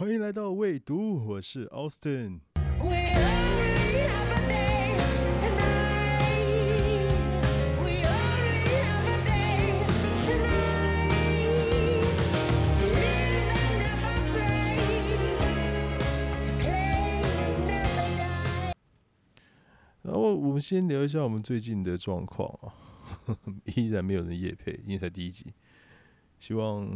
欢迎来到未读，我是 Austin。然后我们先聊一下我们最近的状况啊，依然没有人夜配，因为才第一集。希望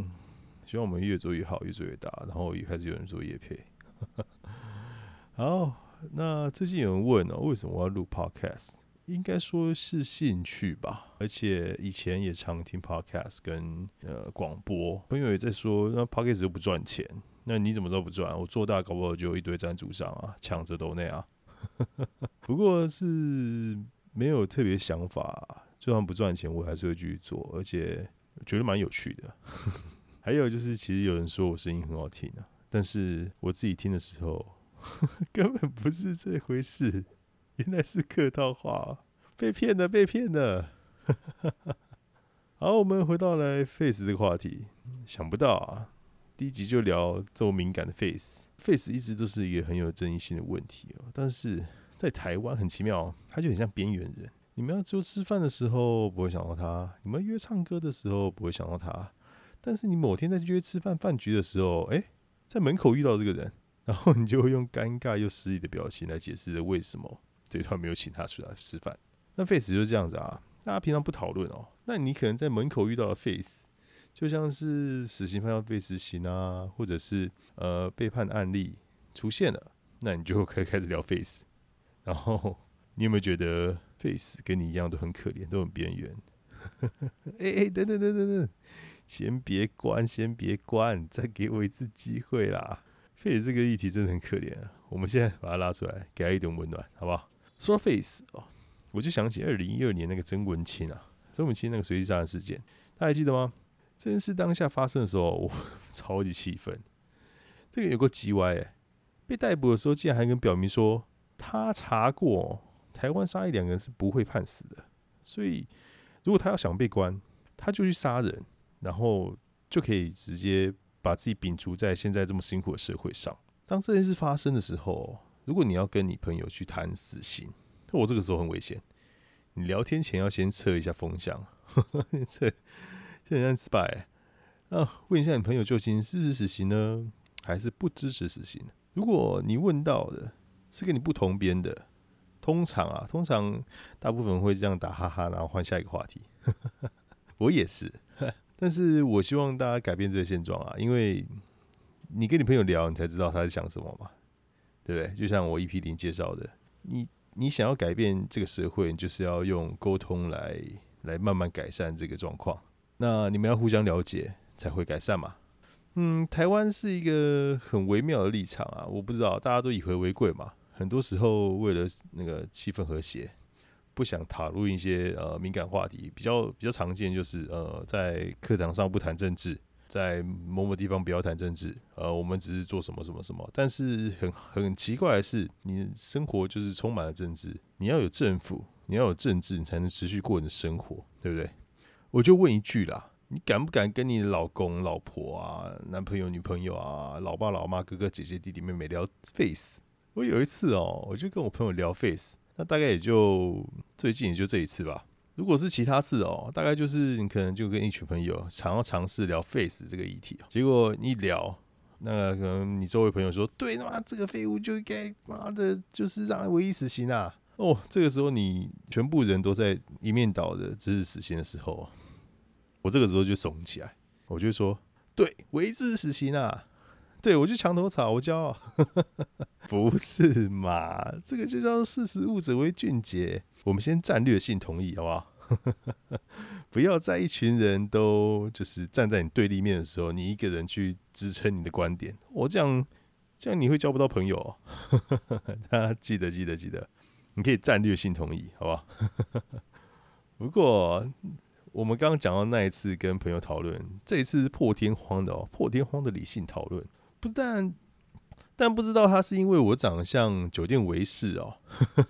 希望我们越做越好，越做越大，然后也开始有人做夜配。好，那最近有人问哦，为什么我要录 Podcast？应该说是兴趣吧，而且以前也常听 Podcast 跟呃广播，朋友也在说，那 Podcast 又不赚钱，那你怎么都不赚？我做大搞不好就一堆赞助商啊，抢着都那样。不过是没有特别想法，就算不赚钱，我还是会继续做，而且觉得蛮有趣的。还有就是，其实有人说我声音很好听啊，但是我自己听的时候 根本不是这回事，原来是客套话，被骗的，被骗的。好，我们回到来 face 这个话题，想不到啊，第一集就聊这么敏感的 face。face 一直都是一个很有争议性的问题哦，但是在台湾很奇妙哦，它就很像边缘人。你们要就吃饭的时候不会想到他，你们约唱歌的时候不会想到他，但是你某天在约吃饭饭局的时候，哎、在门口遇到这个人，然后你就会用尴尬又失礼的表情来解释为什么这一段没有请他出来吃饭。那 face 就是这样子啊，大家平常不讨论哦，那你可能在门口遇到了 face，就像是死刑犯要被执行啊，或者是呃背叛案例出现了，那你就可以开始聊 face。然后你有没有觉得 face 跟你一样都很可怜，都很边缘？哎哎、等等等等等，先别关，先别关，再给我一次机会啦。face 这个议题真的很可怜啊，我们现在把它拉出来，给他一点温暖，好不好？说到 face 哦，我就想起二零一二年那个曾文清啊，曾文清那个随机杀人事件，大家还记得吗？这件事当下发生的时候，我 超级气愤。这个有个叽歪哎，被逮捕的时候竟然还跟表明说他查过台湾杀一两个人是不会判死的，所以如果他要想被关，他就去杀人，然后就可以直接把自己摒除在现在这么辛苦的社会上。当这件事发生的时候，如果你要跟你朋友去谈死刑，那我这个时候很危险。你聊天前要先测一下风向，测就很像 spy 啊，问一下你朋友究竟支持死刑呢，还是不支持死刑？如果你问到的是跟你不同边的，通常啊，通常大部分会这样打哈哈，然后换下一个话题。我也是，但是我希望大家改变这个现状啊，因为你跟你朋友聊，你才知道他在想什么嘛，对不对？就像我 EP 零介绍的，你你想要改变这个社会，你就是要用沟通来来慢慢改善这个状况。那你们要互相了解，才会改善嘛。嗯，台湾是一个很微妙的立场啊，我不知道大家都以和为贵嘛。很多时候为了那个气氛和谐，不想讨论一些呃敏感话题，比较比较常见就是呃在课堂上不谈政治，在某某地方不要谈政治，呃我们只是做什么什么什么。但是很很奇怪的是，你生活就是充满了政治，你要有政府，你要有政治，你才能持续过你的生活，对不对？我就问一句啦，你敢不敢跟你老公、老婆啊、男朋友、女朋友啊、老爸、老妈、哥哥、姐姐、弟弟、妹妹聊 face？我有一次哦，我就跟我朋友聊 face，那大概也就最近也就这一次吧。如果是其他次哦，大概就是你可能就跟一群朋友想要尝试聊 face 这个议题，结果一聊，那可能你周围朋友说，对，他妈这个废物就应该妈的，就是让他唯一死刑啊！哦，这个时候你全部人都在一面倒的支持死刑的时候，我这个时候就怂起来，我就说，对，唯一支持死刑啊！对我就墙头草，我骄傲。不是嘛？这个就叫做识时务者为俊杰。我们先战略性同意，好不好？不要在一群人都就是站在你对立面的时候，你一个人去支撑你的观点。我这样，这样你会交不到朋友、哦。大家记得，记得，记得，你可以战略性同意，好不好？不过我们刚刚讲到那一次跟朋友讨论，这一次是破天荒的哦，破天荒的理性讨论。不但但不知道他是因为我长得像酒店维士哦，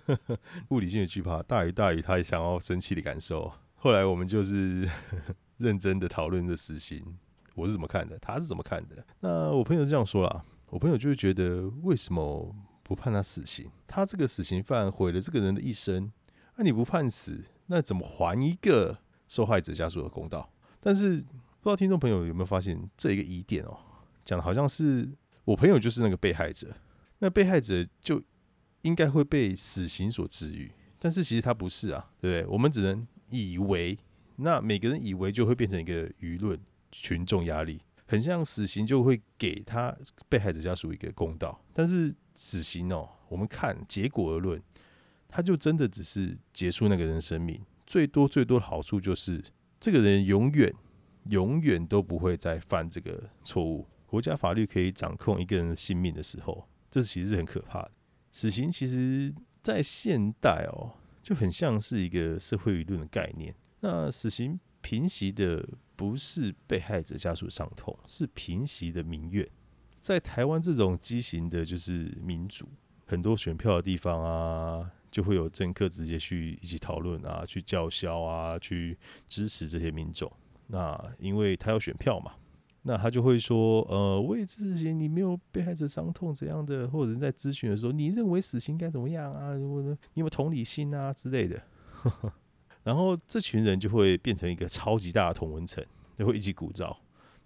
物理性的惧怕大于大于他想要生气的感受。后来我们就是 认真的讨论这死刑，我是怎么看的，他是怎么看的。那我朋友这样说啦，我朋友就会觉得，为什么不判他死刑？他这个死刑犯毁了这个人的一生，那、你不判死，那怎么还一个受害者家属的公道？但是不知道听众朋友有没有发现这一个疑点哦，讲的好像是我朋友就是那个被害者，那被害者就应该会被死刑所治愈，但是其实他不是啊，对不对？我们只能以为，那每个人以为就会变成一个舆论群众压力，很像死刑就会给他被害者家属一个公道，但是死刑哦，我们看结果而论，他就真的只是结束那个人生命，最多最多的好处就是这个人永远永远都不会再犯这个错误。国家法律可以掌控一个人的性命的时候，这其实是很可怕的。死刑其实在现代哦，就很像是一个社会舆论的概念。那死刑平息的不是被害者家属的伤痛，是平息的民怨。在台湾这种畸形的，就是民主，很多选票的地方啊，就会有政客直接去一起讨论啊，去叫嚣啊，去支持这些民众。那因为他要选票嘛，那他就会说，呃，我也支持死刑，你没有被害者伤痛怎样的，或者是在咨询的时候，你认为死刑该怎么样啊？或者你有没有同理心啊之类的。然后这群人就会变成一个超级大的同文层，就会一起鼓噪，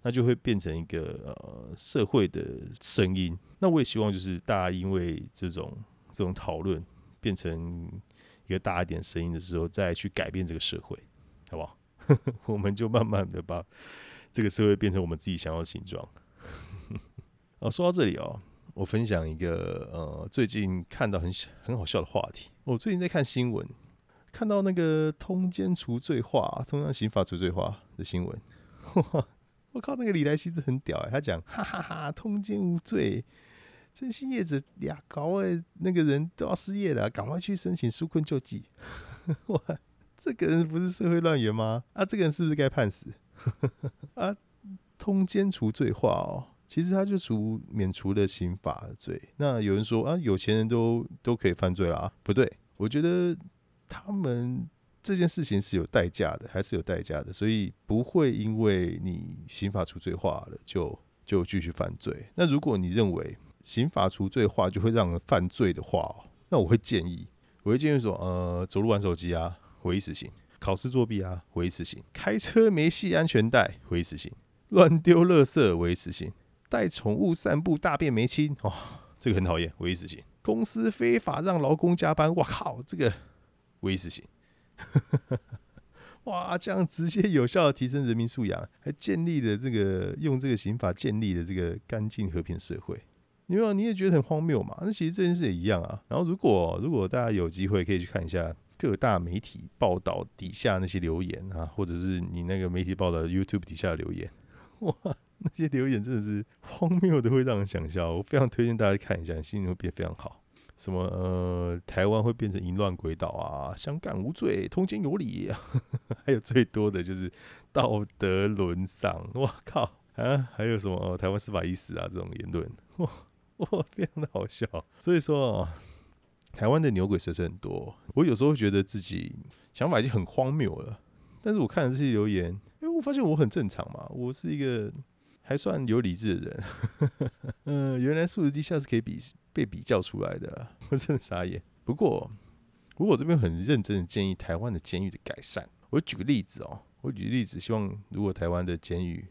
那就会变成一个呃社会的声音。那我也希望就是大家因为这种这种讨论变成一个大一点声音的时候，再去改变这个社会，好不好？我们就慢慢的把这个社会变成我们自己想要的形状。哦，说到这里哦，我分享一个呃最近看到很很好笑的话题。我最近在看新闻，看到那个通奸除罪化、通常刑法除罪化的新闻。我靠，那个李来希真的很屌哎！他讲哈哈哈，通奸无罪，真心叶子俩搞哎，那个人都要失业了，赶快去申请纾困救济。哇，这个人不是社会乱源吗？啊，这个人是不是该判死？啊，通奸除罪化哦，其实他就除免除了刑法罪。那有人说啊，有钱人都都可以犯罪啦，不对，我觉得他们这件事情是有代价的，还是有代价的，所以不会因为你刑法除罪化了就就继续犯罪。那如果你认为刑法除罪化就会让人犯罪的话哦，那我会建议，我会建议说，呃，走路玩手机啊，唯一死刑；考试作弊啊，唯一死刑；开车没系安全带，唯一死刑；乱丢垃圾，唯一死刑；带宠物散步大便没清，哦，这个很讨厌，唯一死刑；公司非法让劳工加班，哇靠，这个唯一死刑。哇，这样直接有效的提升人民素养，还建立了这个用这个刑法建立的这个干净和平社会。你有你也觉得很荒谬嘛？那其实这件事也一样啊。然后如果如果大家有机会可以去看一下各大媒体报道底下那些留言啊，或者是你那个媒体报道 YouTube 底下的留言，哇，那些留言真的是荒谬的，会让人想笑。我非常推荐大家看一下，心情会变非常好。什么呃，台湾会变成淫乱鬼岛啊，香港无罪，通奸有理、啊，还有最多的就是道德沦丧，我靠啊！还有什么、台湾司法已死啊这种言论，哇哇，非常的好笑。所以说哦，台湾的牛鬼蛇神很多，我有时候会觉得自己想法已经很荒谬了，但是我看了这些留言，因为我发现我很正常嘛，我是一个还算有理智的人。嗯、原来素质低下是可以比被比较出来的，我真的傻眼。不过，如果这边很认真的建议台湾的监狱的改善。我举个例子哦，我举例子，希望如果台湾的监狱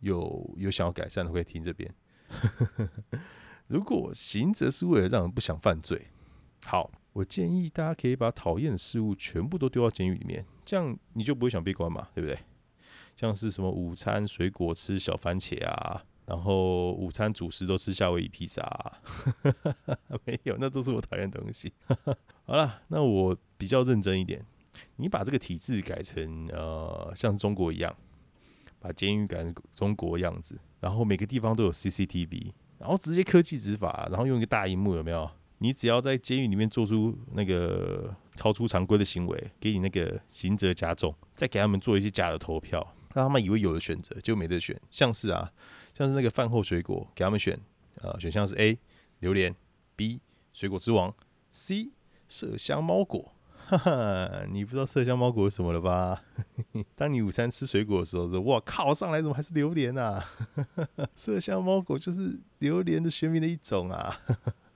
有有想要改善的，可以听这边。如果刑责是为了让人不想犯罪，好，我建议大家可以把讨厌的事物全部都丢到监狱里面，这样你就不会想被关嘛，对不对？像是什么午餐水果吃小番茄啊，然后午餐主食都吃夏威夷披萨、啊，没有，那都是我讨厌的东西。好了，那我比较认真一点，你把这个体制改成呃像中国一样，把监狱改成中国样子，然后每个地方都有 CCTV，然后直接科技执法，然后用一个大荧幕，有没有？你只要在监狱里面做出那个超出常规的行为，给你那个刑责加重，再给他们做一些假的投票，让他们以为有的选择，就没得选。像是啊，像是那个饭后水果，给他们选，呃，选项是 A 榴莲，B 水果之王，C 麝香猫果，哈哈，你不知道麝香猫果是什么了吧？当你午餐吃水果的时候，说哇靠，上来怎么还是榴莲啊？麝香猫果就是榴莲的学名的一种啊。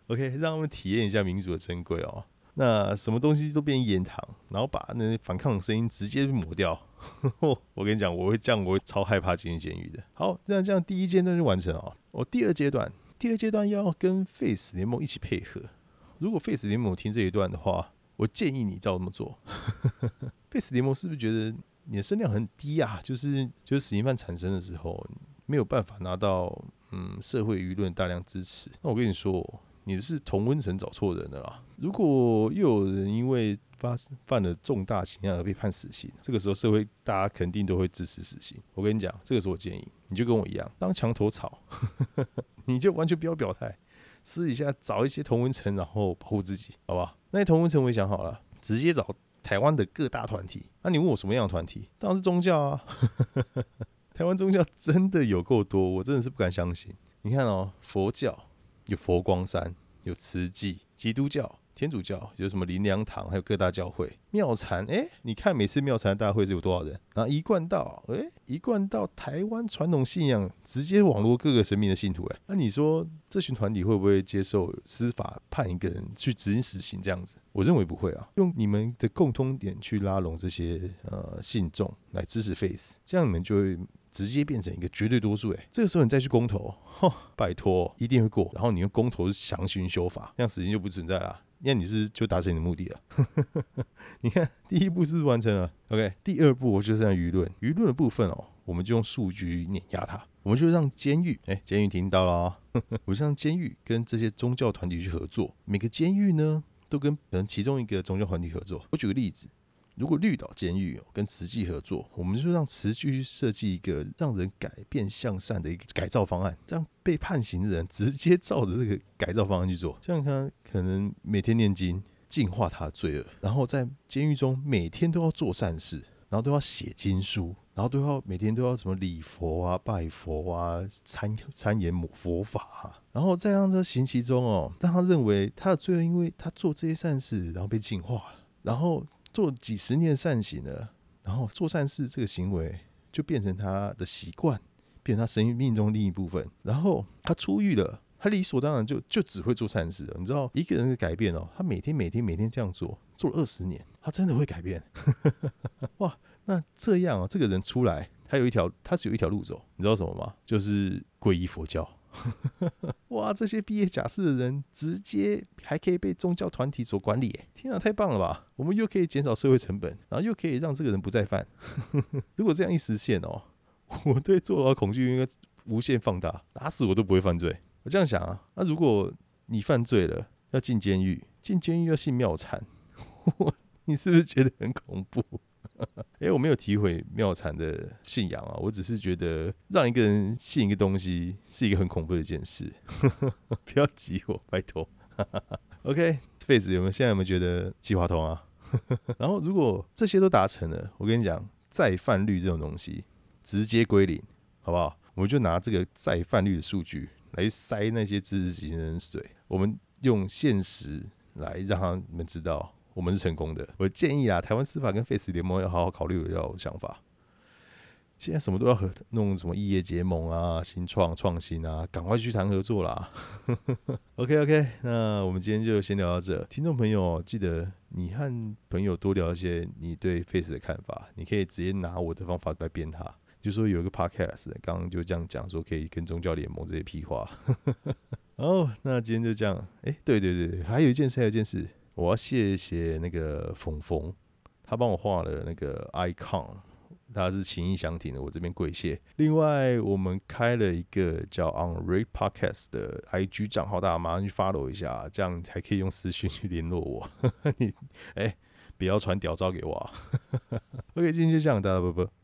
OK，让他们体验一下民主的珍贵哦。那什么东西都变盐糖，然后把那些反抗的声音直接抹掉。我跟你讲，我会这样，我会超害怕进入监狱的。好，那这样第一阶段就完成哦。我第二阶段，第二阶段要跟 Face 联盟一起配合。如果 Face 联盟听这一段的话，我建议你照这么做。Face 联盟是不是觉得你的声量很低啊？就是就是死刑犯产生的时候，没有办法拿到嗯社会舆论大量支持。那我跟你说，你是同温层找错人了啦。如果又有人因为发犯了重大刑案而被判死刑，这个时候社会大家肯定都会支持死刑。我跟你讲，这个是我建议，你就跟我一样，当墙头草，你就完全不要表态，私底下找一些同温层，然后保护自己，好不好？那些同温层我也想好了，直接找台湾的各大团体。那你问我什么样的团体？当然是宗教啊。台湾宗教真的有够多，我真的是不敢相信。你看哦，佛教有佛光山，有慈济；基督教、天主教有什么林良堂，还有各大教会。妙禅，哎、你看每次妙禅大会是有多少人？然后一贯道，哎、一贯道台湾传统信仰直接网络各个神明的信徒、哎，那你说这群团体会不会接受司法判一个人去执行死刑这样子？我认为不会啊，用你们的共通点去拉拢这些呃信众来支持 Face，这样你们就会直接变成一个绝对多数。哎，这个时候你再去公投，吼，拜托，一定会过。然后你用公投强行修法，这样死刑就不存在了。那你是不是就达成你的目的了？你看，第一步是不是完成了？OK，第二步我就是让舆论，舆论的部分哦，我们就用数据碾压它。我们就让监狱，哎、监狱听到了、哦，我就让监狱跟这些宗教团体去合作。每个监狱呢，都跟可能其中一个宗教团体合作。我举个例子，如果绿岛监狱跟慈济合作，我们就让慈济设计一个让人改变向善的一个改造方案，让被判刑的人直接照着这个改造方案去做。像他可能每天念经，净化他的罪恶，然后在监狱中每天都要做善事，然后都要写经书，然后都要每天都要什么礼佛啊、拜佛啊、参参研佛佛法、然后再让他刑期中哦，让他认为他的罪恶，因为他做这些善事，然后被净化了，然后做几十年善行了，然后做善事这个行为就变成他的习惯，变成他生命中另一部分，然后他出狱了。他理所当然就就只会做善事了。你知道一个人的改变哦，他每天每天每天这样做，做了二十年，他真的会改变。哇，那这样啊，这个人出来，他有一条，他是有一条路走，你知道什么吗？就是皈依佛教。哇，这些毕业假释的人，直接还可以被宗教团体所管理，天啊，太棒了吧！我们又可以减少社会成本，然后又可以让这个人不再犯。如果这样一实现哦，我对坐牢恐惧应该无限放大，打死我都不会犯罪。我这样想啊，那如果你犯罪了，要进监狱，进监狱要信妙产，你是不是觉得很恐怖？哎、我没有诋毁妙禅的信仰啊，我只是觉得让一个人信一个东西是一个很恐怖的一件事。不要急我，拜托。OK，Face、有没有现在有没有觉得计划通啊？然后如果这些都达成了，我跟你讲，再犯率这种东西直接归零，好不好？我们就拿这个再犯率的数据来塞那些知识型的人水，我们用现实来让他们知道我们是成功的。我建议啊，台湾司法跟 Face 联盟要好好考虑我要想法。现在什么都要和弄什么异业结盟啊、新创创新啊，赶快去谈合作啦。OK OK，那我们今天就先聊到这。听众朋友，记得你和朋友多聊一些你对 Face 的看法，你可以直接拿我的方法来编他。就说有一个 podcast，刚刚就这样讲，说可以跟宗教联盟这些屁话。哦，那今天就这样。哎、对对对，还有一件事，还有一件事，我要谢谢那个冯冯，他帮我画了那个 icon，他是情意相挺的，我这边跪谢。另外，我们开了一个叫 On r a t Podcast 的 IG 账号，大家马上去 follow 一下，这样才可以用私讯去联络我。你哎、不要传屌照给我、啊。OK，今天就这样，大家拜拜。